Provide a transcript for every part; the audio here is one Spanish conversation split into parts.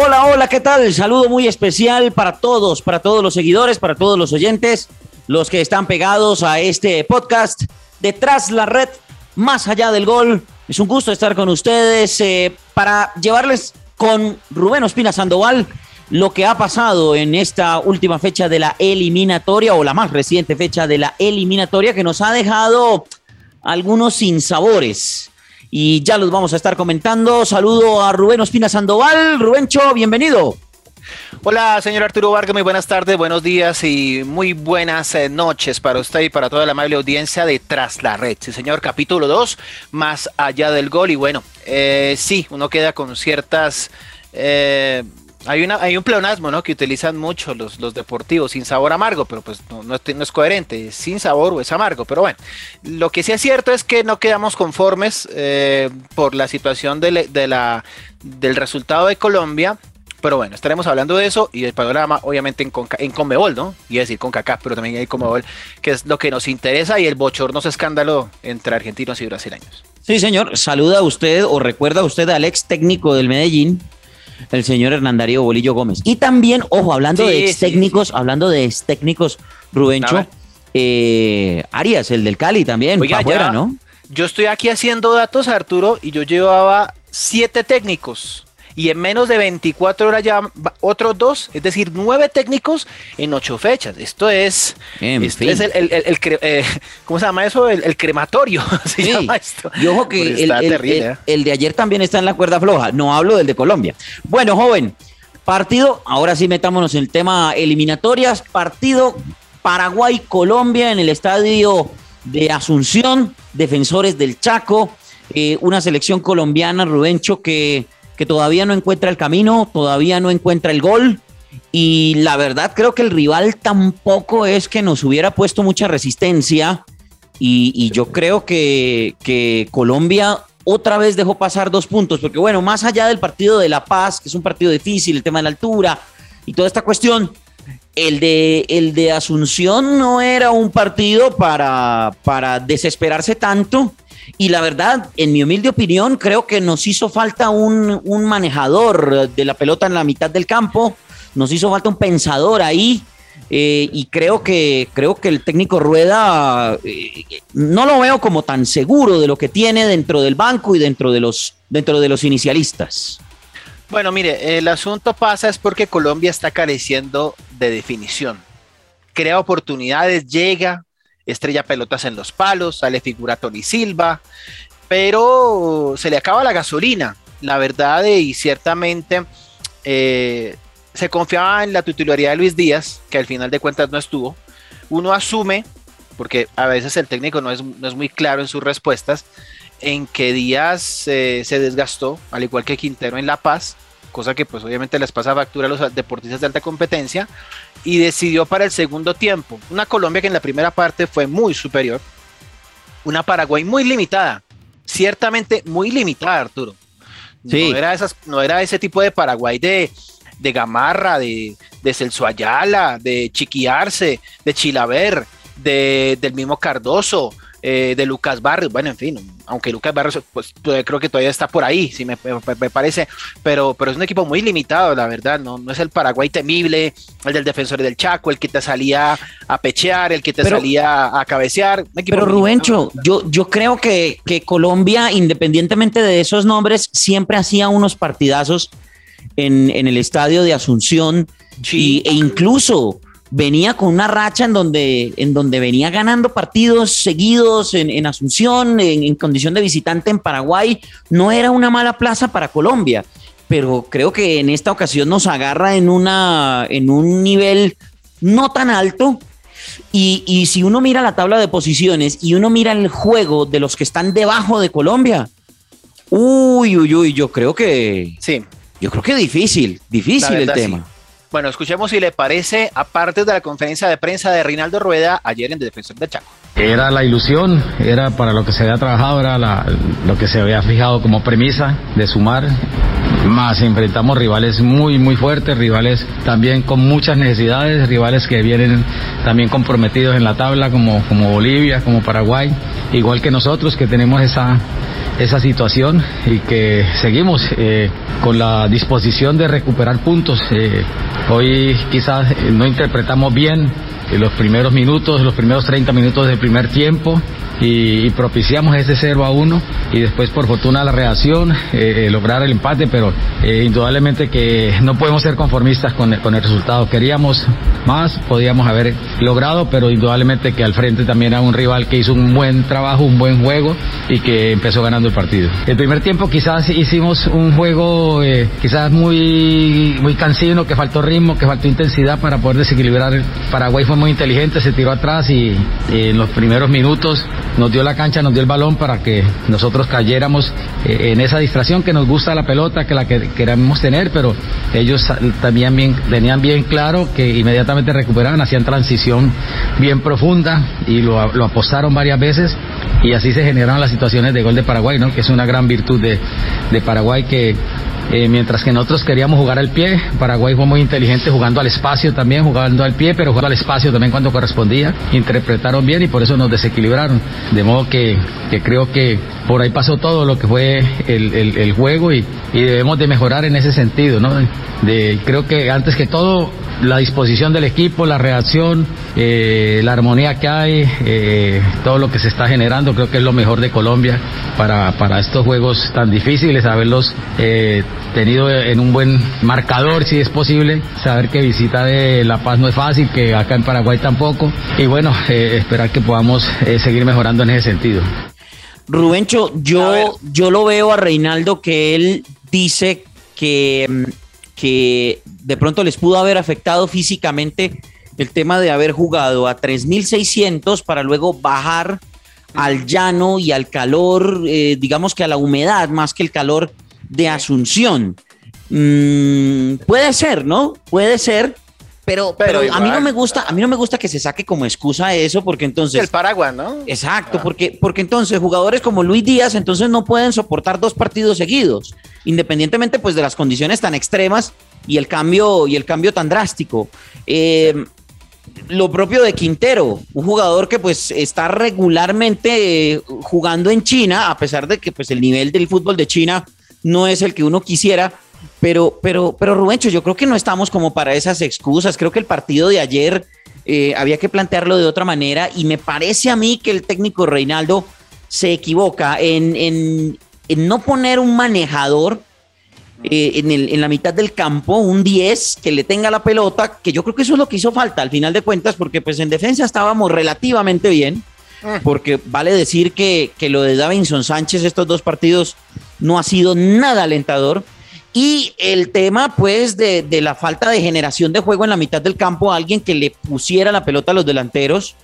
Hola, hola, ¿qué tal? Saludo muy especial para todos, para todos los seguidores, para todos los oyentes, los que están pegados a este podcast detrás la red, más allá del gol. Es un gusto estar con ustedes eh, para llevarles con Rubén Ospina Sandoval lo que ha pasado en esta última fecha de la eliminatoria o la más reciente fecha de la eliminatoria que nos ha dejado algunos sinsabores y ya los vamos a estar comentando. Saludo a Rubén Ospina Sandoval. Rubencho, bienvenido. Hola, señor Arturo Vargas, muy buenas tardes, buenos días y muy buenas eh, noches para usted y para toda la amable audiencia de Tras la Red. Sí, señor, capítulo 2, más allá del gol. Y bueno, eh, sí, uno queda con ciertas... Eh, hay, un pleonasmo ¿no? que utilizan mucho los, deportivos, sin sabor amargo, pero pues no, es, coherente, sin sabor o es amargo. Pero bueno, lo que sí es cierto es que no quedamos conformes eh, por la situación de, la, del resultado de Colombia. Pero bueno, estaremos hablando de eso y del panorama, obviamente, en, Conca, en Conmebol, ¿no? Y decir con pero también hay Conmebol, que es lo que nos interesa y el bochornoso escándalo entre argentinos y brasileños. Sí, señor. Saluda a usted o recuerda a usted al ex técnico del Medellín, el señor Hernandario Bolillo Gómez. Y también, ojo, hablando sí, de ex técnicos, sí, sí. hablando de ex técnicos, Rubencho, eh, Arias, el del Cali también, Oiga, afuera, ya, ¿no? Yo estoy aquí haciendo datos, Arturo, y yo llevaba siete técnicos. Y en menos de 24 horas ya otros dos, es decir, nueve técnicos en ocho fechas. Esto es, en esto fin. es el, el, el, el eh, ¿cómo se llama eso? El, crematorio. Se sí. llama esto. Y ojo que el, terrible, ¿eh? de ayer también está en la cuerda floja. No hablo del de Colombia. Bueno, joven, partido, ahora sí metámonos en el tema eliminatorias. Partido Paraguay-Colombia en el estadio de Asunción, defensores del Chaco. Eh, una selección colombiana, Rubencho, que que todavía no encuentra el camino, todavía no encuentra el gol. Y la verdad creo que el rival tampoco es que nos hubiera puesto mucha resistencia. Y, yo creo que, que, Colombia otra vez dejó pasar dos puntos, porque bueno, más allá del partido de La Paz, que es un partido difícil, el tema de la altura y toda esta cuestión, el de, el de Asunción no era un partido para, para desesperarse tanto y la verdad, en mi humilde opinión, creo que nos hizo falta un, un, manejador de la pelota en la mitad del campo, nos hizo falta un pensador ahí. Eh, y creo que, creo que el técnico Rueda eh, no lo veo como tan seguro de lo que tiene dentro del banco y dentro de los, dentro de los inicialistas. Bueno, mire, el asunto pasa es porque Colombia está careciendo de definición. Crea oportunidades, llega, estrella pelotas en los palos, sale figura Tony Silva, pero se le acaba la gasolina, la verdad, y ciertamente eh, se confiaba en la titularidad de Luis Díaz, que al final de cuentas no estuvo. Uno asume, porque a veces el técnico no es, no es muy claro en sus respuestas, en que Díaz eh, se desgastó, al igual que Quintero en La Paz, cosa que pues obviamente les pasa factura a los deportistas de alta competencia, y decidió para el segundo tiempo. Una Colombia que en la primera parte fue muy superior, una Paraguay muy limitada, ciertamente muy limitada, Arturo. Sí. No, era esas, no era ese tipo de Paraguay de, de Gamarra, de, de Celso Ayala, de Chiquiarse, de Chilaver, de, del mismo Cardoso, eh, de Lucas Barrios, bueno, en fin, aunque Lucas Barrios, pues creo que todavía está por ahí, si me, me, me, parece, pero, pero es un equipo muy limitado, la verdad, no, no es el Paraguay temible, el del defensor del Chaco, el que te salía a pechear, el que te pero, salía a cabecear. pero Rubencho, yo, yo creo que, que Colombia, independientemente de esos nombres, siempre hacía unos partidazos en, en el estadio de Asunción sí. y, e incluso venía con una racha en donde, en donde venía ganando partidos seguidos en, en Asunción, en, en, condición de visitante en Paraguay. No era una mala plaza para Colombia, pero creo que en esta ocasión nos agarra en, una, en un nivel no tan alto. Y, y si uno mira la tabla de posiciones y uno mira el juego de los que están debajo de Colombia, uy, uy, uy, yo creo que... Sí. Yo creo que difícil, difícil el tema. Sí. Bueno, escuchemos si le parece, aparte de la conferencia de prensa de Rinaldo Rueda ayer en Defensor de Chaco. Era la ilusión, era para lo que se había trabajado, era la, lo que se había fijado como premisa de sumar. Más enfrentamos rivales muy, muy fuertes, rivales también con muchas necesidades, rivales que vienen también comprometidos en la tabla, como, como Bolivia, como Paraguay, igual que nosotros que tenemos esa, esa situación y que seguimos eh, con la disposición de recuperar puntos. Eh, hoy quizás no interpretamos bien los primeros minutos, los primeros 30 minutos del primer tiempo y, propiciamos ese 0 a 1 y después por fortuna la reacción, eh, eh, lograr el empate, pero eh, indudablemente que no podemos ser conformistas con, con, el resultado. Queríamos más, podíamos haber logrado, pero indudablemente que al frente también era un rival que hizo un buen trabajo, un buen juego y que empezó ganando el partido. El primer tiempo quizás hicimos un juego quizás muy, muy cansino, que faltó ritmo, que faltó intensidad para poder desequilibrar. Paraguay fue muy inteligente, se tiró atrás y en los primeros minutos nos dio la cancha, nos dio el balón para que nosotros cayéramos eh, en esa distracción que nos gusta la pelota, que la que queremos tener, pero ellos también bien, tenían bien claro que inmediatamente recuperaban, hacían transición bien profunda y lo, lo apostaron varias veces y así se generaron las situaciones de gol de Paraguay, ¿no? que es una gran virtud de, de Paraguay que eh, mientras que nosotros queríamos jugar al pie, Paraguay fue muy inteligente jugando al espacio también, jugando al pie, pero jugando al espacio también cuando correspondía, interpretaron bien y por eso nos desequilibraron. De modo que, creo que por ahí pasó todo lo que fue el, juego y, debemos de mejorar en ese sentido, ¿no? Creo que antes que todo la disposición del equipo, la reacción, eh, la armonía que hay, eh, todo lo que se está generando, creo que es lo mejor de Colombia para, para estos juegos tan difíciles, haberlos eh, tenido en un buen marcador, si es posible, saber que visita de La Paz no es fácil, que acá en Paraguay tampoco, y bueno, esperar que podamos seguir mejorando en ese sentido. Rubencho, yo, yo lo veo a Reinaldo que él dice que mm, que de pronto les pudo haber afectado físicamente el tema de haber jugado a 3.600 para luego bajar al llano y al calor, eh, digamos que a la humedad más que el calor de Asunción. Mm, puede ser, ¿no? Puede ser, pero, pero, a mí no me gusta, a mí no me gusta que se saque como excusa eso, porque entonces. El paraguas, ¿no? Exacto, ah. porque, porque entonces jugadores como Luis Díaz, entonces no pueden soportar dos partidos seguidos, independientemente pues de las condiciones tan extremas y el cambio, y el cambio tan drástico. Eh, lo propio de Quintero, un jugador que pues está regularmente eh, jugando en China, a pesar de que pues el nivel del fútbol de China no es el que uno quisiera, pero, pero, pero Rubencho, yo creo que no estamos como para esas excusas. Creo que el partido de ayer eh, había que plantearlo de otra manera y me parece a mí que el técnico Reinaldo se equivoca en, no poner un manejador eh, en, el, en, la mitad del campo, un 10 que le tenga la pelota, que yo creo que eso es lo que hizo falta al final de cuentas, porque pues en defensa estábamos relativamente bien, mm. porque vale decir que, que lo de Davinson Sánchez estos dos partidos no ha sido nada alentador. Y el tema, pues, de, la falta de generación de juego en la mitad del campo, alguien que le pusiera la pelota a los delanteros.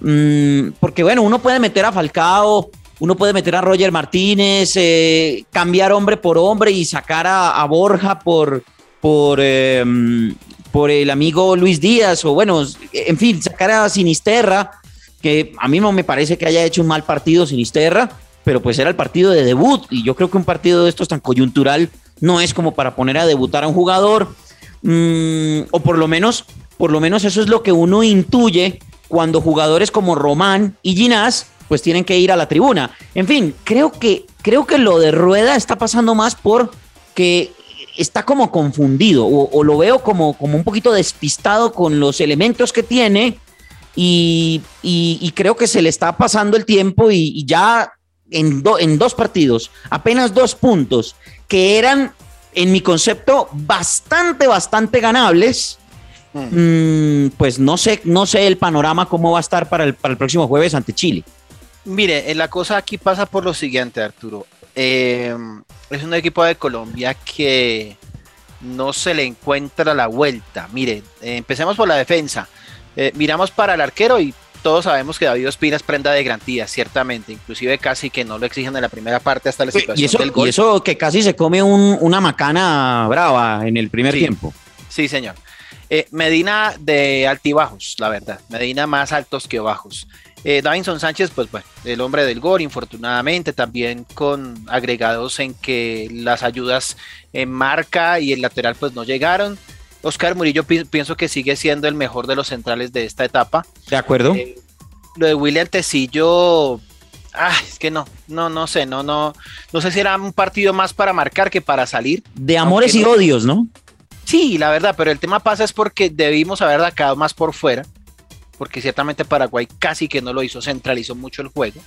Mm, porque, bueno, uno puede meter a Falcao, uno puede meter a Roger Martínez, eh, cambiar hombre por hombre y sacar a, Borja por, por, em, por el amigo Luis Díaz, o bueno, en fin, sacar a Sinisterra, que a mí no me parece que haya hecho un mal partido Sinisterra, pero pues era el partido de debut, y yo creo que un partido de estos tan coyuntural no es como para poner a debutar a un jugador, mm, o por lo menos, por lo menos eso es lo que uno intuye cuando jugadores como Román y Ginás pues tienen que ir a la tribuna. En fin, creo que, creo que lo de Rueda está pasando más por que está como confundido o, lo veo como, como un poquito despistado con los elementos que tiene y, creo que se le está pasando el tiempo y, ya en, en dos partidos, apenas dos puntos que eran, en mi concepto, bastante, bastante ganables. Mm, pues no sé, no sé el panorama cómo va a estar para el, para el próximo jueves ante Chile. Mire, eh, la cosa aquí pasa por lo siguiente, Arturo. Eh, es un equipo de Colombia que no se le encuentra la vuelta. Mire, eh, empecemos por la defensa. miramos para el arquero y todos sabemos que David Ospina es prenda de garantía, ciertamente, inclusive casi que no lo exigen en la primera parte hasta la situación y eso, del gol. Y eso que casi se come una macana brava en el primer tiempo. Sí, señor. Eh, Medina de altibajos, la verdad. Medina más altos que bajos. Eh, Davinson Sánchez, pues bueno, el hombre del gol, infortunadamente, también con agregados en que las ayudas en marca y el lateral pues no llegaron. Oscar Murillo pienso que sigue siendo el mejor de los centrales de esta etapa. De acuerdo. Eh, lo de William Tecillo, Ah, es que no, no, no sé, no, no, no sé si era un partido más para marcar que para salir. De amores y odios, ¿no? Sí, la verdad, pero el tema pasa es porque debimos haber sacado más por fuera, porque ciertamente Paraguay casi que no lo hizo, centralizó mucho el juego.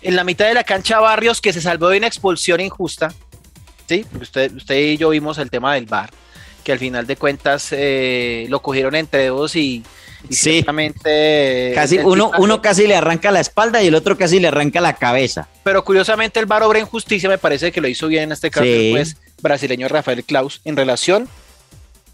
En la mitad de la cancha Barrios, que se salvó de una expulsión injusta, ¿sí? Usted, usted y yo vimos el tema del bar, que al final de cuentas eh, lo cogieron entre dos y, sí. casi uno, uno casi le arranca la espalda y el otro casi le arranca la cabeza. Pero curiosamente el bar obra en justicia, me parece que lo hizo bien en este caso pues brasileño Rafael Klaus en relación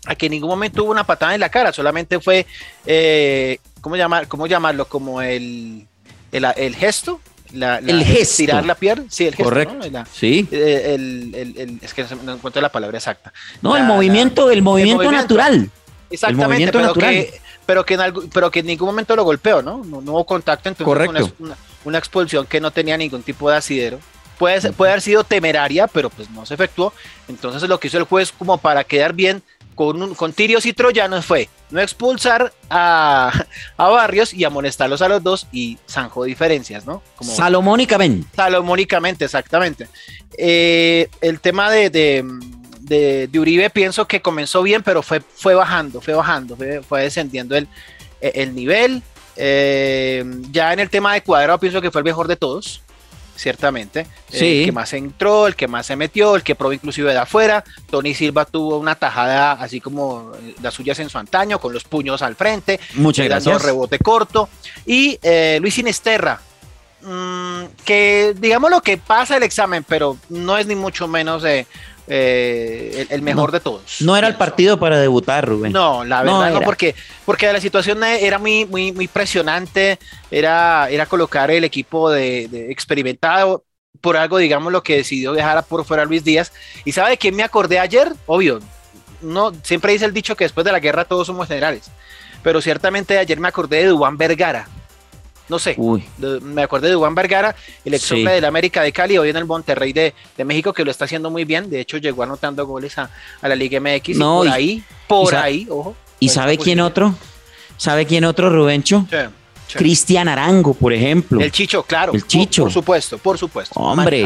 a que en ningún momento hubo una patada en la cara, solamente fue, eh, ¿cómo, llamar, ¿cómo llamarlo? Como el, el, gesto. La, el gesto. Tirar la pierna. Sí, el gesto. Correcto. sí. Eh, el, es que no encuentro la palabra exacta. No, el, movimiento, el movimiento, natural. Exactamente, pero, Que, pero, que en pero que en ningún momento lo golpeó, ¿no? No, hubo contacto, entonces Correcto. Una, una, expulsión que no tenía ningún tipo de asidero. Puede, puede haber sido temeraria, pero pues no se efectuó. Entonces lo que hizo el juez como para quedar bien con, con tirios y troyanos fue no expulsar a, Barrios y amonestarlos a los dos y zanjó diferencias, ¿no? Como, salomónicamente. Salomónicamente, exactamente. Eh, el tema de, de, Uribe pienso que comenzó bien, pero fue, fue bajando, fue bajando, fue, descendiendo el, el nivel. Eh, ya en el tema de Cuadrado pienso que fue el mejor de todos ciertamente. El que más entró, el que más se metió, el que probó inclusive de afuera. Tony Silva tuvo una tajada así como las suyas en su antaño, con los puños al frente. Muchas gracias. rebote corto. Y eh, Luis Inesterra, mm, que digamos lo que pasa el examen, pero no es ni mucho menos de eh, el, mejor de todos. No era el partido para debutar, Rubén. No, la verdad no, porque, porque la situación era muy, muy, muy presionante, era, era colocar el equipo de, experimentado, por algo, digamos, lo que decidió dejar por fuera Luis Díaz. ¿Y sabe de quién me acordé ayer? Obvio, no, siempre dice el dicho que después de la guerra todos somos generales, pero ciertamente ayer me acordé de Dubán Vergara no sé, me acordé de Juan Vergara, el ex hombre del América de Cali, hoy en el Monterrey de, México, que lo está haciendo muy bien. De hecho, llegó anotando goles a, la Liga MX. por ahí, por ahí, ojo. ¿Y sabe quién otro? ¿Sabe quién otro, Rubencho? Cristian Arango, por ejemplo. El Chicho, claro. El Chicho. Por, supuesto, por supuesto. Hombre.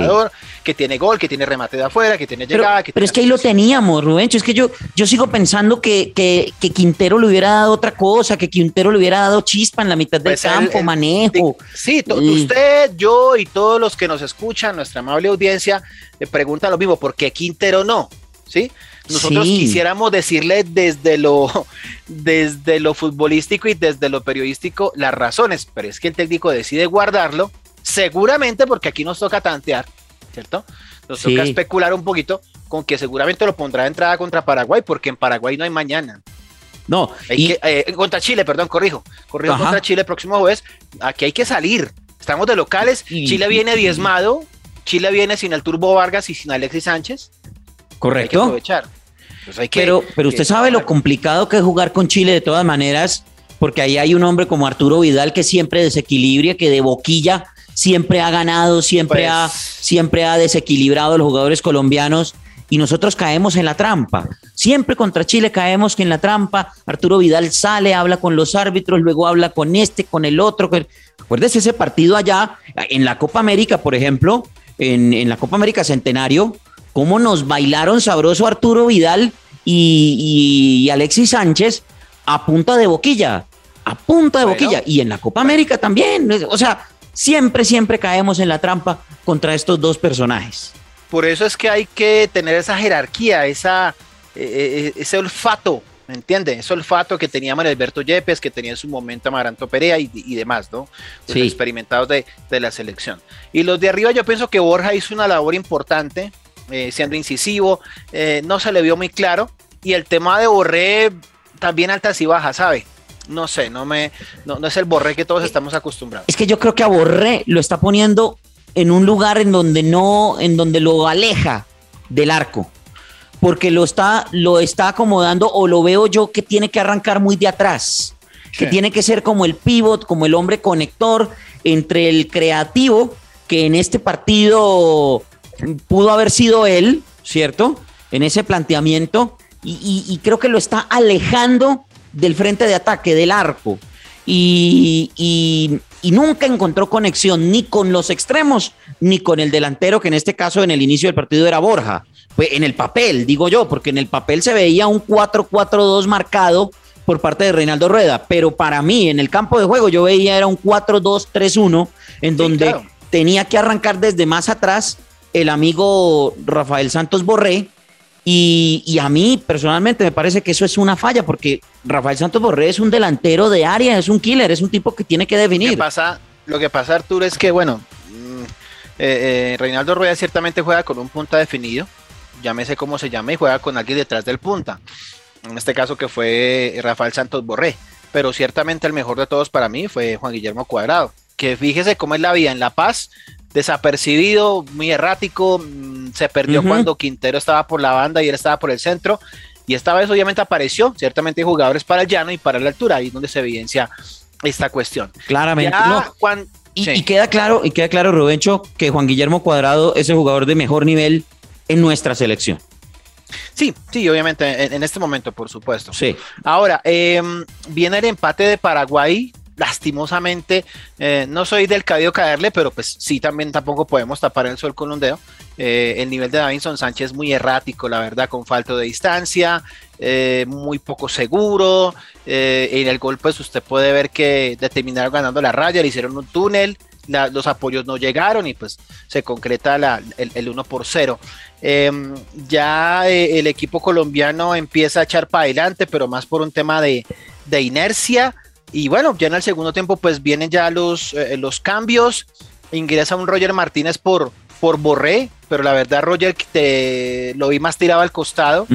Que tiene gol, que tiene remate de afuera, que tiene llegada. Pero, es que ahí lo teníamos, Rubencho. Es que yo, yo sigo pensando que, que, Quintero le hubiera dado otra cosa, que Quintero le hubiera dado chispa en la mitad del pues campo, manejo. Sí, usted, yo y todos los que nos escuchan, nuestra amable audiencia, le preguntan lo mismo, ¿por qué Quintero no? ¿Sí? Nosotros quisiéramos decirle desde lo, desde lo futbolístico y desde lo periodístico las razones, pero es que el técnico decide guardarlo, seguramente porque aquí nos toca tantear, ¿cierto? Nos toca especular un poquito con que seguramente lo pondrá de entrada contra Paraguay, porque en Paraguay no hay mañana. No, hay que, eh, contra Chile, perdón, corrijo. Corrijo contra Chile el próximo jueves. Aquí hay que salir. Estamos de locales. Chile viene diezmado. Chile viene sin el Turbo Vargas y sin Alexis Sánchez. Correcto. Hay que aprovechar. Pues pero, pero usted sabe lo complicado que es jugar con Chile de todas maneras, porque ahí hay un hombre como Arturo Vidal que siempre desequilibra, que de boquilla siempre ha ganado, siempre, ha, pues siempre ha desequilibrado a los jugadores colombianos y nosotros caemos en la trampa. Siempre contra Chile caemos en la trampa. Arturo Vidal sale, habla con los árbitros, luego habla con este, con el otro. Acuérdese ese partido allá en la Copa América, por ejemplo, en, en la Copa América Centenario, cómo nos bailaron sabroso Arturo Vidal y, Alexis Sánchez a punta de boquilla, a punta de boquilla. Y en la Copa América también. O sea, siempre, siempre caemos en la trampa contra estos dos personajes. Por eso es que hay que tener esa jerarquía, esa, eh, eh, ese olfato, ¿me entiendes? Ese olfato que tenía Manuel Alberto Yepes, que tenía en su momento Amaranto Perea y, demás, ¿no? Los experimentados de, la selección. Y los de arriba yo pienso que Borja hizo una labor importante, eh, siendo incisivo, eh, no se le vio muy claro. Y el tema de Borré, también altas y bajas, ¿sabe? No sé, no, me, no, es el Borré que todos estamos acostumbrados. Es que yo creo que a Borré lo está poniendo en un lugar en donde no, en donde lo aleja del arco. Porque lo está, lo está acomodando o lo veo yo que tiene que arrancar muy de atrás. Que tiene que ser como el pivot, como el hombre conector entre el creativo, que en este partido pudo haber sido él, ¿cierto? En ese planteamiento y, creo que lo está alejando del frente de ataque, del arco. y, y, nunca encontró conexión ni con los extremos ni con el delantero, que en este caso en el inicio del partido era Borja. Pues en el papel, digo yo, porque en el papel se veía un 4-4-2 marcado por parte de Reinaldo Rueda, pero para mí en el campo de juego yo veía era un 4-2-3-1 en donde tenía que arrancar desde más atrás el amigo Rafael Santos Borré y, a mí personalmente me parece que eso es una falla porque Rafael Santos Borré es un delantero de área, es un killer, es un tipo que tiene que definir. Lo que pasa, lo que pasa Arturo, es que, bueno, mm, eh, eh, Reinaldo Rueda ciertamente juega con un punta definido, llámese como se llame, y juega con alguien detrás del punta. En este caso que fue Rafael Santos Borré. Pero ciertamente el mejor de todos para mí fue Juan Guillermo Cuadrado. Que fíjese cómo es la vida en La Paz, desapercibido, muy errático, mm, se perdió cuando Quintero estaba por la banda y él estaba por el centro. Y esta vez obviamente apareció, ciertamente hay jugadores para el llano y para la altura, ahí es donde se evidencia esta cuestión. Claramente. y, queda claro, y queda claro, Rubencho, que Juan Guillermo Cuadrado es el jugador de mejor nivel en nuestra selección. Sí, sí, obviamente, en, este momento, por supuesto. Sí. Ahora, em, viene el empate de Paraguay. Lastimosamente, eh, no soy del cabello caerle, pero pues sí, también tampoco podemos tapar el sol con un dedo. Eh, el nivel de Davinson Sánchez es muy errático, la verdad, con falta de distancia, eh, muy poco seguro. en el gol, pues usted puede ver que terminaron ganando la raya, le hicieron un túnel, los apoyos no llegaron y pues se concreta el, el 1 por 0. Em, ya el equipo colombiano empieza a echar para adelante, pero más por un tema de, inercia. Y bueno, ya en el segundo tiempo pues vienen ya los, eh, los cambios. Ingresa un Roger Martínez por, por Borré, pero la verdad Roger te, lo vi más tirado al costado.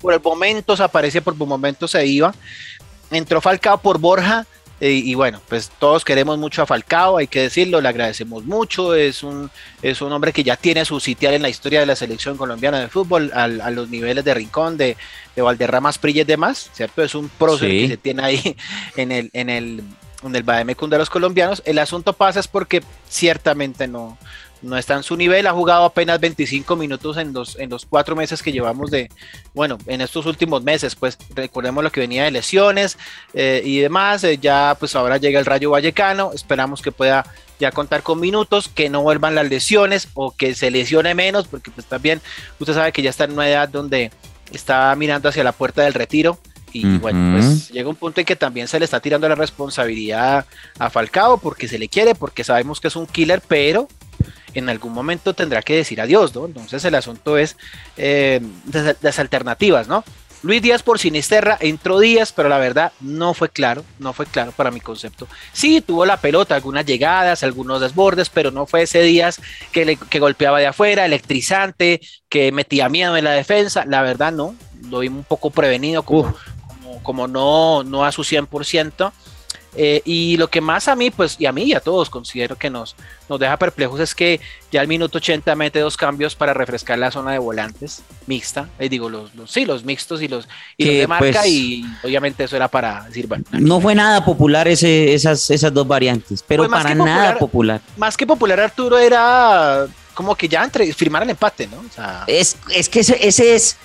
Por el momento se aparece, por momento se iba. Entró Falcao por Borja y, bueno, pues todos queremos mucho a Falcao, hay que decirlo, le agradecemos mucho. Es un, es un hombre que ya tiene su sitial en la historia de la selección colombiana de fútbol, a los niveles de Rincón, de, de Valderrama, Prilla y demás, ¿cierto? Es un prócer que se tiene ahí en el, en el, en el Bademecum de los colombianos. El asunto pasa es porque ciertamente no, no está en su nivel, ha jugado apenas 25 minutos en los, en los cuatro meses que llevamos de, bueno, en estos últimos meses, pues recordemos lo que venía de lesiones eh, y demás, eh, ya pues ahora llega el Rayo Vallecano, esperamos que pueda ya contar con minutos, que no vuelvan las lesiones o que se lesione menos, porque pues también usted sabe que ya está en una edad donde está mirando hacia la puerta del retiro. Y bueno, pues llega un punto en que también se le está tirando la responsabilidad a Falcao porque se le quiere, porque sabemos que es un killer, pero en algún momento tendrá que decir adiós, ¿no? Entonces el asunto es eh, las alternativas, ¿no? Luis Díaz por Sinisterra entró Díaz, pero la verdad no fue claro, no fue claro para mi concepto. Sí, tuvo la pelota, algunas llegadas, algunos desbordes, pero no fue ese Díaz que, que golpeaba de afuera, electrizante, que metía miedo en la defensa. La verdad no, lo vimos un poco prevenido, como, como, como, no, no a su 100%. Eh, y lo que más a mí, pues, y a mí y a todos considero que nos, nos deja perplejos es que ya al minuto 80 mete dos cambios para refrescar la zona de volantes mixta. Eh, digo, los, sí, los mixtos y los, y de marca, pues, y obviamente eso era para decir, bueno. No fue nada popular ese, esas, esas dos variantes, pero pues para nada popular. Más que popular, Arturo, era como que ya entre, firmar el empate, ¿no? es, es que ese, ese es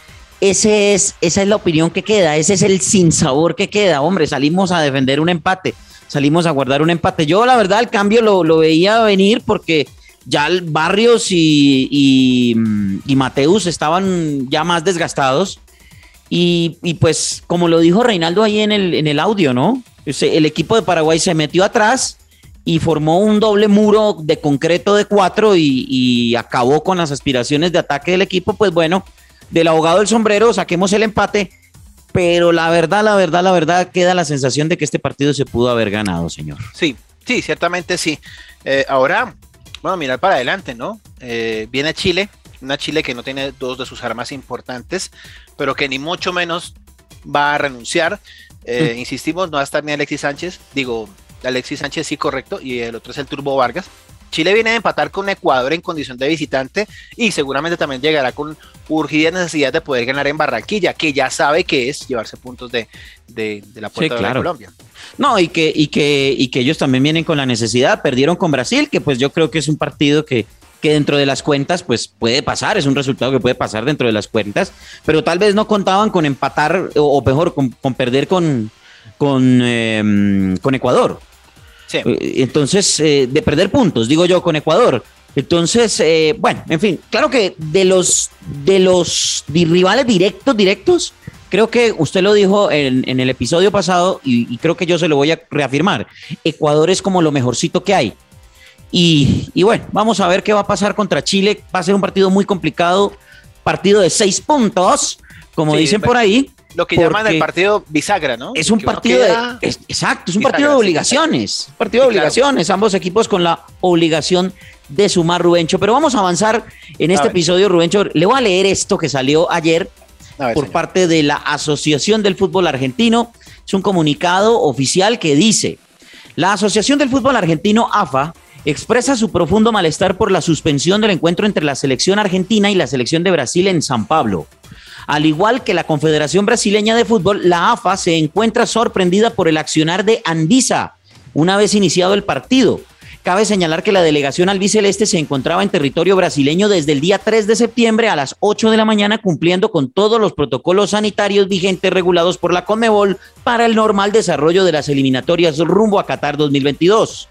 ese es, esa es la opinión que queda, ese es el sinsabor que queda. Hombre, salimos a defender un empate, salimos a guardar un empate. Yo, la verdad, el cambio lo, veía venir porque ya Barrios y, y, Mateus estaban ya más desgastados. Y, pues, como lo dijo Reinaldo ahí en el, en el audio, ¿no? El equipo de Paraguay se metió atrás y formó un doble muro de concreto de cuatro y, y acabó con las aspiraciones de ataque del equipo. Pues bueno, del abogado del sombrero, saquemos el empate, pero la verdad, la verdad, la verdad, queda la sensación de que este partido se pudo haber ganado, señor. Sí, sí, ciertamente sí. Eh, ahora, bueno, mirar para adelante, ¿no? Eh, viene Chile, una Chile que no tiene dos de sus armas importantes, pero que ni mucho menos va a renunciar. Eh, mm. Insistimos, no va a estar ni Alexis Sánchez, digo, Alexis Sánchez sí, correcto, y el otro es el Turbo Vargas. Chile viene a empatar con Ecuador en condición de visitante y seguramente también llegará con urgida necesidad de poder ganar en Barranquilla, que ya sabe que es llevarse puntos de, la puerta de Colombia. No, y que, y, que, y que ellos también vienen con la necesidad, perdieron con Brasil, que pues yo creo que es un partido que, que dentro de las cuentas pues puede pasar, es un resultado que puede pasar dentro de las cuentas, pero tal vez no contaban con empatar o, mejor con, perder con, con, em, con Ecuador. Eh, entonces, eh, de perder puntos, digo yo, con Ecuador. Entonces, eh, bueno, en fin, claro que de los, de los rivales directos, directos, creo que usted lo dijo en, el episodio pasado y, creo que yo se lo voy a reafirmar. Ecuador es como lo mejorcito que hay. Y, y, bueno, vamos a ver qué va a pasar contra Chile. Va a ser un partido muy complicado, partido de seis puntos, como dicen por ahí. Lo que llaman el partido bisagra, ¿no? Es un partido de. exacto, es un partido de obligaciones. partido de obligaciones. Ambos equipos con la obligación de sumar Rubencho. Pero vamos a avanzar en este episodio, Rubencho. Le voy a leer esto que salió ayer por parte de la Asociación del Fútbol Argentino. Es un comunicado oficial que dice: La Asociación del Fútbol Argentino, AFA, expresa su profundo malestar por la suspensión del encuentro entre la selección argentina y la selección de Brasil en San Pablo. Al igual que la Confederación Brasileña de Fútbol, la AFA se encuentra sorprendida por el accionar de Andisa una vez iniciado el partido. Cabe señalar que la delegación albiceleste se encontraba en territorio brasileño desde el día 3 de septiembre a las 8 de la mañana cumpliendo con todos los protocolos sanitarios vigentes regulados por la CONMEBOL para el normal desarrollo de las eliminatorias rumbo a Qatar 2022.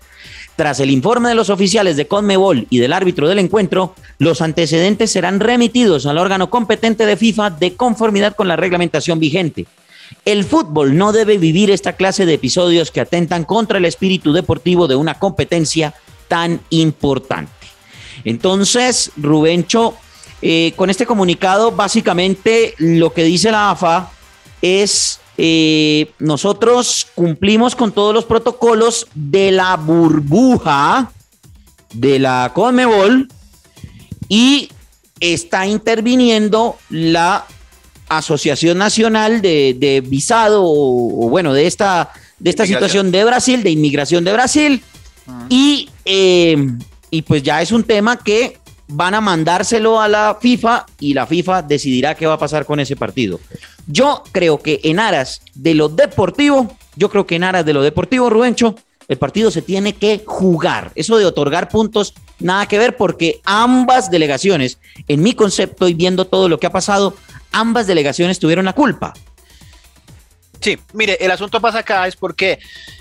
Tras el informe de los oficiales de Conmebol y del árbitro del encuentro, los antecedentes serán remitidos al órgano competente de FIFA de conformidad con la reglamentación vigente. El fútbol no debe vivir esta clase de episodios que atentan contra el espíritu deportivo de una competencia tan importante. Entonces, Rubencho, eh, con este comunicado, básicamente lo que dice la AFA es eh, nosotros cumplimos con todos los protocolos de la burbuja de la Conmebol y está interviniendo la Asociación Nacional de, Visado o, bueno, de esta, de esta situación de Brasil, de inmigración de Brasil. Y, eh, y pues ya es un tema que van a mandárselo a la FIFA y la FIFA decidirá qué va a pasar con ese partido. Yo creo que en aras de lo deportivo, yo creo que en aras de lo deportivo, Rubencho, el partido se tiene que jugar. Eso de otorgar puntos, nada que ver porque ambas delegaciones, en mi concepto y viendo todo lo que ha pasado, ambas delegaciones tuvieron la culpa. Sí, mire, el asunto pasa acá es porque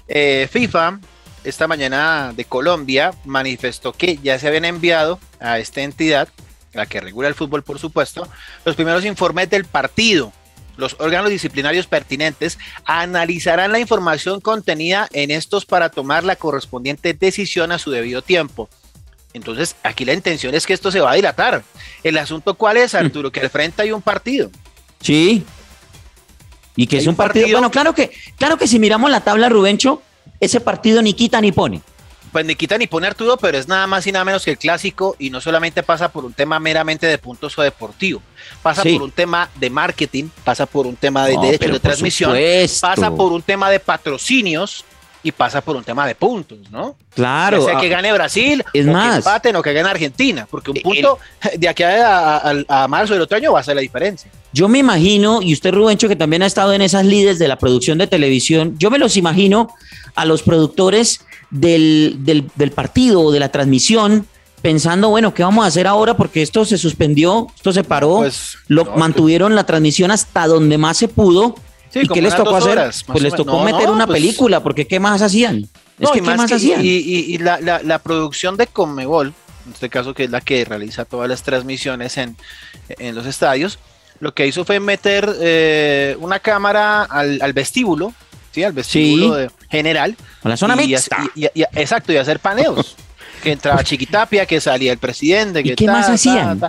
eh, FIFA esta mañana de Colombia manifestó que ya se habían enviado a esta entidad, la que regula el fútbol por supuesto, los primeros informes del partido los órganos disciplinarios pertinentes analizarán la información contenida en estos para tomar la correspondiente decisión a su debido tiempo. Entonces, aquí la intención es que esto se va a dilatar. El asunto cuál es, Arturo, que al frente hay un partido. Sí. Y que es un partido, partido, Bueno, claro que, claro que si miramos la tabla, Rubencho, ese partido ni quita ni pone. Pues ni quita ni pone Arturo, pero es nada más y nada menos que el clásico y no solamente pasa por un tema meramente de puntos o deportivo, pasa por un tema de marketing, pasa por un tema de derechos de transmisión, pasa por un tema de patrocinios y pasa por un tema de puntos, ¿no? Claro. sea que ah, gane Brasil, es más, que empaten o que gane Argentina, porque un punto de aquí a, marzo del otro año va a ser la diferencia. Yo me imagino, y usted Rubencho, que también ha estado en esas líderes de la producción de televisión, yo me los imagino a los productores del, del, partido o de la transmisión pensando, bueno, ¿qué vamos a hacer ahora? Porque esto se suspendió, esto se paró, pues, lo mantuvieron la transmisión hasta donde más se pudo. ¿Y qué les tocó hacer? pues les tocó meter una pues película, porque ¿qué más hacían? Es que, ¿qué más hacían? Y, la, la, producción de Conmebol, en este caso que es la que realiza todas las transmisiones en, en los estadios, lo que hizo fue meter eh, una cámara al, al vestíbulo ¿sí? Al vestíbulo general. A la zona y, exacto, y hacer paneos. que entraba Chiquitapia, que salía el presidente. Que ¿Y qué más hacían?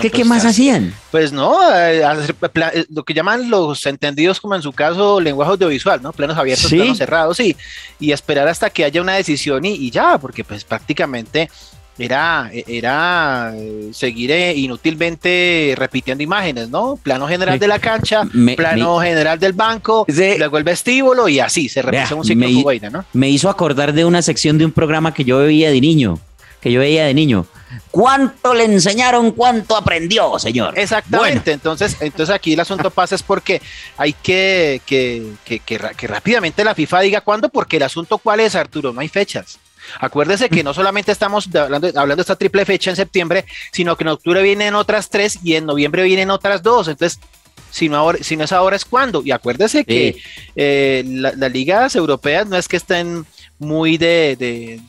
¿Qué pues, más hacían? Pues no, eh, eh, lo que llaman los entendidos como en su caso lenguaje audiovisual, ¿no? Planos abiertos, planos cerrados, sí. Y esperar hasta que haya una decisión y, y ya, porque pues prácticamente era, era eh, seguir inútilmente repitiendo imágenes, ¿no? Plano general de la cancha, plano general del banco, luego el vestíbulo y así se repite un ciclo me, ¿no? Me hizo acordar de una sección de un programa que yo veía de niño, que yo veía de niño. ¿Cuánto le enseñaron? ¿Cuánto aprendió, señor? Exactamente. Entonces, entonces aquí el asunto pasa es porque hay que que, que, que rápidamente la FIFA diga cuándo, porque el asunto cuál es, Arturo, no hay fechas. Acuérdese que no solamente estamos hablando, hablando de esta triple fecha en septiembre, sino que en octubre vienen otras tres y en noviembre vienen otras dos. Entonces, Si no, ahora, si no es ahora, es cuando. Y acuérdese que eh, las ligas europeas no es que estén muy de,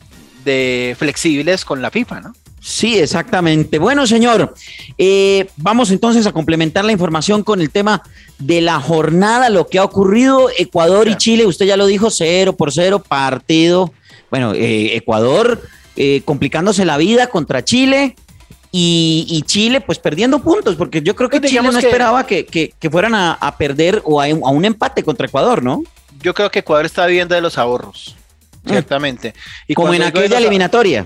de, flexibles con la FIFA, ¿no? Sí, exactamente. Bueno, señor, eh, vamos entonces a complementar la información con el tema de la jornada, lo que ha ocurrido. Ecuador y Chile, usted ya lo dijo, cero por cero, partido. Bueno, eh, Ecuador complicándose la vida contra Chile y, Chile, pues perdiendo puntos, porque yo creo que pues Chile no esperaba que, fueran a, perder o a un, empate contra Ecuador, ¿no? Yo creo que Ecuador está viviendo de los ahorros, mm. ciertamente. Y Como en aquella eliminatoria.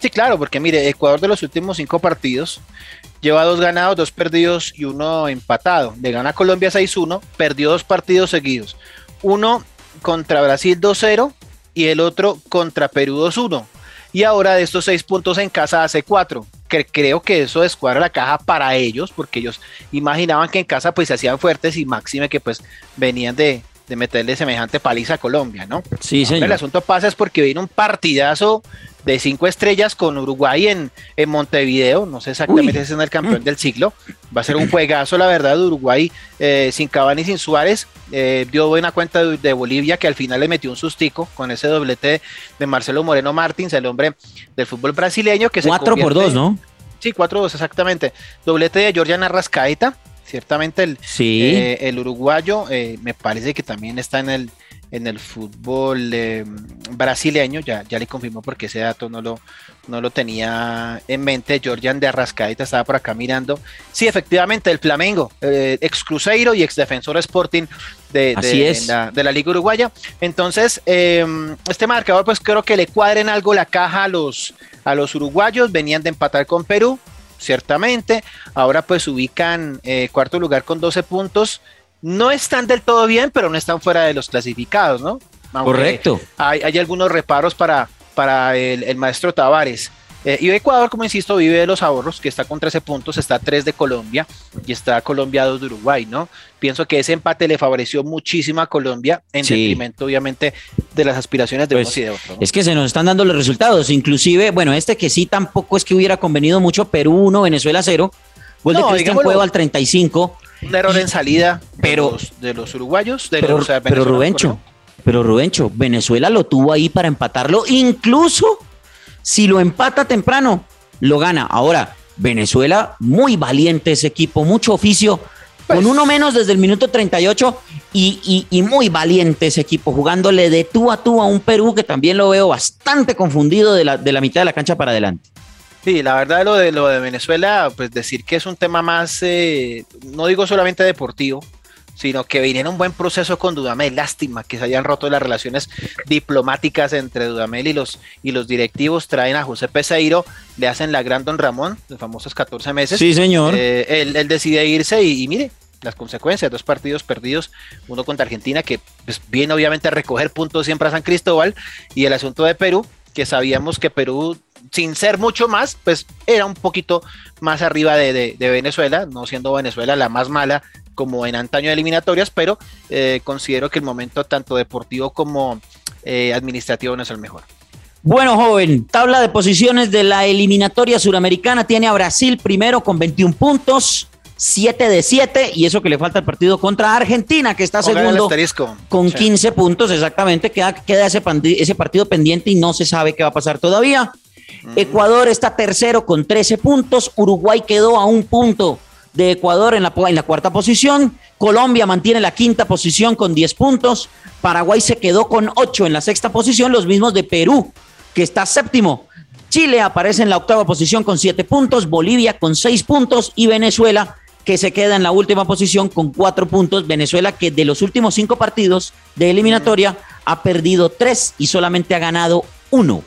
Sí, claro, porque mire, Ecuador de los últimos cinco partidos lleva dos ganados, dos perdidos y uno empatado. Le gana Colombia 6-1, perdió dos partidos seguidos. Uno contra Brasil 2-0 y el otro contra Perú 2-1. Y ahora de estos seis puntos en casa hace cuatro que creo que eso descuadra la caja para ellos, porque ellos imaginaban que en casa pues se hacían fuertes y máxime que pues venían de, meterle semejante paliza a Colombia, ¿no? Sí, señor. El asunto pasa es porque viene un partidazo de cinco estrellas con Uruguay en, en Montevideo, no sé exactamente si es en el campeón del siglo, va a ser un juegazo la verdad de Uruguay eh, sin Cavani y sin Suárez, eh, dio buena cuenta de, Bolivia que al final le metió un sustico con ese doblete de Marcelo Moreno Martins, el hombre del fútbol brasileño que 4 por 2, ¿no? Sí, 4-2 exactamente, doblete de Georgian Arrascaeta, ciertamente el, eh, el uruguayo me parece que también está en el en el fútbol eh, brasileño, ya, ya le confirmó porque ese dato no lo, no lo tenía en mente, Georgian de Arrascaeta estaba por acá mirando, sí, efectivamente, el Flamengo, eh, ex Cruzeiro y ex Defensor Sporting de, de, la, Liga Uruguaya, entonces em, este marcador pues creo que le cuadren algo la caja a los, a los uruguayos, venían de empatar con Perú, ciertamente, ahora pues ubican eh, cuarto lugar con 12 puntos, no están del todo bien, pero no están fuera de los clasificados, ¿no? Correcto. Hay, algunos reparos para, para el, maestro Tavares. Eh, y Ecuador, como insisto, vive de los ahorros, que está con 13 puntos, está 3 de Colombia y está Colombia 2 de Uruguay, ¿no? Pienso que ese empate le favoreció muchísimo a Colombia, en detrimento, obviamente, de las aspiraciones de pues, unos y de otros. Es que se nos están dando los resultados, inclusive, bueno, este que sí tampoco es que hubiera convenido mucho, Perú 1, Venezuela 0, gol de Cristian Cueva al 35, un error en salida pero, de, los, uruguayos. pero, pero Rubencho, pero Rubencho, Venezuela lo tuvo ahí para empatarlo. Incluso si lo empata temprano, lo gana. Ahora, Venezuela, muy valiente ese equipo, mucho oficio. con pues uno menos desde el minuto 38 y, y, muy valiente ese equipo, jugándole de tú a tú a un Perú que también lo veo bastante confundido de la, de la mitad de la cancha para adelante. Sí, la verdad lo de lo de Venezuela, pues decir que es un tema más, eh, no digo solamente deportivo, sino que viene un buen proceso con Dudamel. Lástima que se hayan roto las relaciones diplomáticas entre Dudamel y los, y los directivos. Traen a José Peseiro, le hacen la gran Don Ramón, los famosos 14 meses. Sí, señor. Eh, él, decide irse y, mire, las consecuencias, dos partidos perdidos, uno contra Argentina, que pues, viene obviamente a recoger puntos siempre a San Cristóbal, y el asunto de Perú, que sabíamos que Perú sin ser mucho más, pues era un poquito más arriba de, Venezuela, no siendo Venezuela la más mala como en antaño de eliminatorias, pero eh, considero que el momento tanto deportivo como eh, administrativo no es el mejor. Bueno, joven, tabla de posiciones de la eliminatoria suramericana tiene a Brasil primero con 21 puntos, 7 de 7, y eso que le falta el partido contra Argentina, que está segundo con 15 puntos, exactamente, queda, queda ese, ese partido pendiente y no se sabe qué va a pasar todavía. Ecuador está tercero con 13 puntos. Uruguay quedó a un punto de Ecuador en la, en la cuarta posición. Colombia mantiene la quinta posición con 10 puntos. Paraguay se quedó con 8 en la sexta posición, los mismos de Perú, que está séptimo. Chile aparece en la octava posición con 7 puntos, Bolivia con 6 puntos y Venezuela que se queda en la última posición con 4 puntos. Venezuela que de los últimos 5 partidos de eliminatoria ha perdido 3 y solamente ha ganado 1.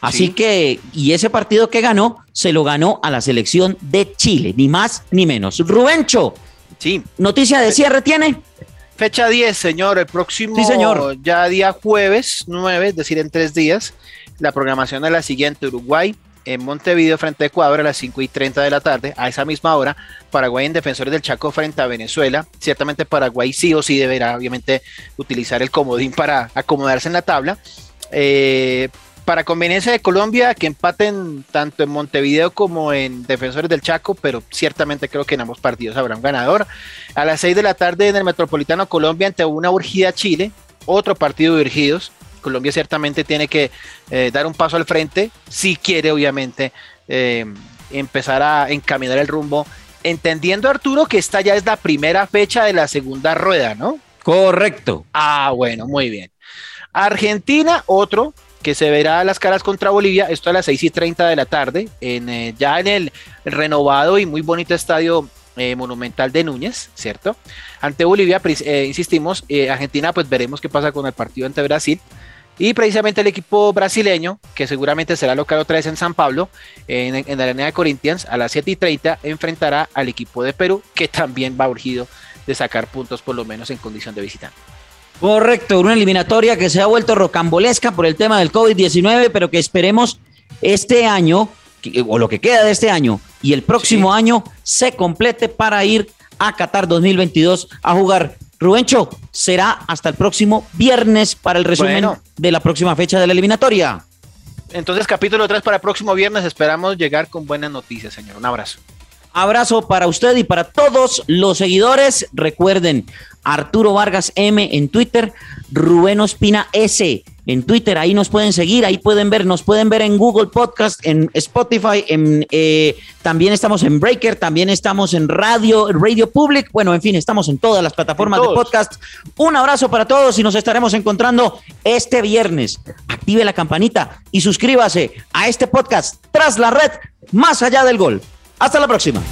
Así que, y ese partido que ganó, se lo ganó a la selección de Chile, ni más ni menos. Rubencho, sí. ¿noticia de cierre tiene? Fecha 10, señor, el próximo sí, señor. ya día jueves 9, es decir, en tres días, la programación es la siguiente, Uruguay en Montevideo frente a Ecuador a las 5 y 30 de la tarde, a esa misma hora, Paraguay en Defensores del Chaco frente a Venezuela, ciertamente Paraguay sí o sí deberá obviamente utilizar el comodín para acomodarse en la tabla, eh, para conveniencia de Colombia, que empaten tanto en Montevideo como en Defensores del Chaco, pero ciertamente creo que en ambos partidos habrá un ganador. A las 6 de la tarde en el Metropolitano Colombia ante una urgida Chile, otro partido de urgidos. Colombia ciertamente tiene que eh, dar un paso al frente, si quiere obviamente eh, empezar a encaminar el rumbo, entendiendo Arturo que esta ya es la primera fecha de la segunda rueda, ¿no? Correcto. Ah, bueno, muy bien. Argentina, otro que se verá las caras contra Bolivia, esto a las 6 y 30 de la tarde, en, eh, ya en el renovado y muy bonito estadio eh, monumental de Núñez, ¿cierto? Ante Bolivia, eh, insistimos, Argentina, pues veremos qué pasa con el partido ante Brasil. Y precisamente el equipo brasileño, que seguramente será local otra vez en San Pablo, en, en la Arena de Corinthians, a las 7 y 30, enfrentará al equipo de Perú, que también va urgido de sacar puntos por lo menos en condición de visitante. Correcto, una eliminatoria que se ha vuelto rocambolesca por el tema del COVID-19, pero que esperemos este año, o lo que queda de este año, y el próximo año se complete para ir a Qatar 2022 a jugar. Rubencho, será hasta el próximo viernes para el resumen de la próxima fecha de la eliminatoria. Entonces, capítulo 3 para el próximo viernes. Esperamos llegar con buenas noticias, señor. Un abrazo. Abrazo para usted y para todos los seguidores. Recuerden, Arturo Vargas M en Twitter, Rubén Ospina S en Twitter, ahí nos pueden seguir, ahí pueden ver, nos pueden ver en Google Podcast, en Spotify, en, eh, también estamos en Breaker, también estamos en Radio, Radio Public, bueno, en fin, estamos en todas las plataformas de podcast. Un abrazo para todos y nos estaremos encontrando este viernes. Active la campanita y suscríbase a este podcast tras la red, más allá del gol. Hasta la próxima.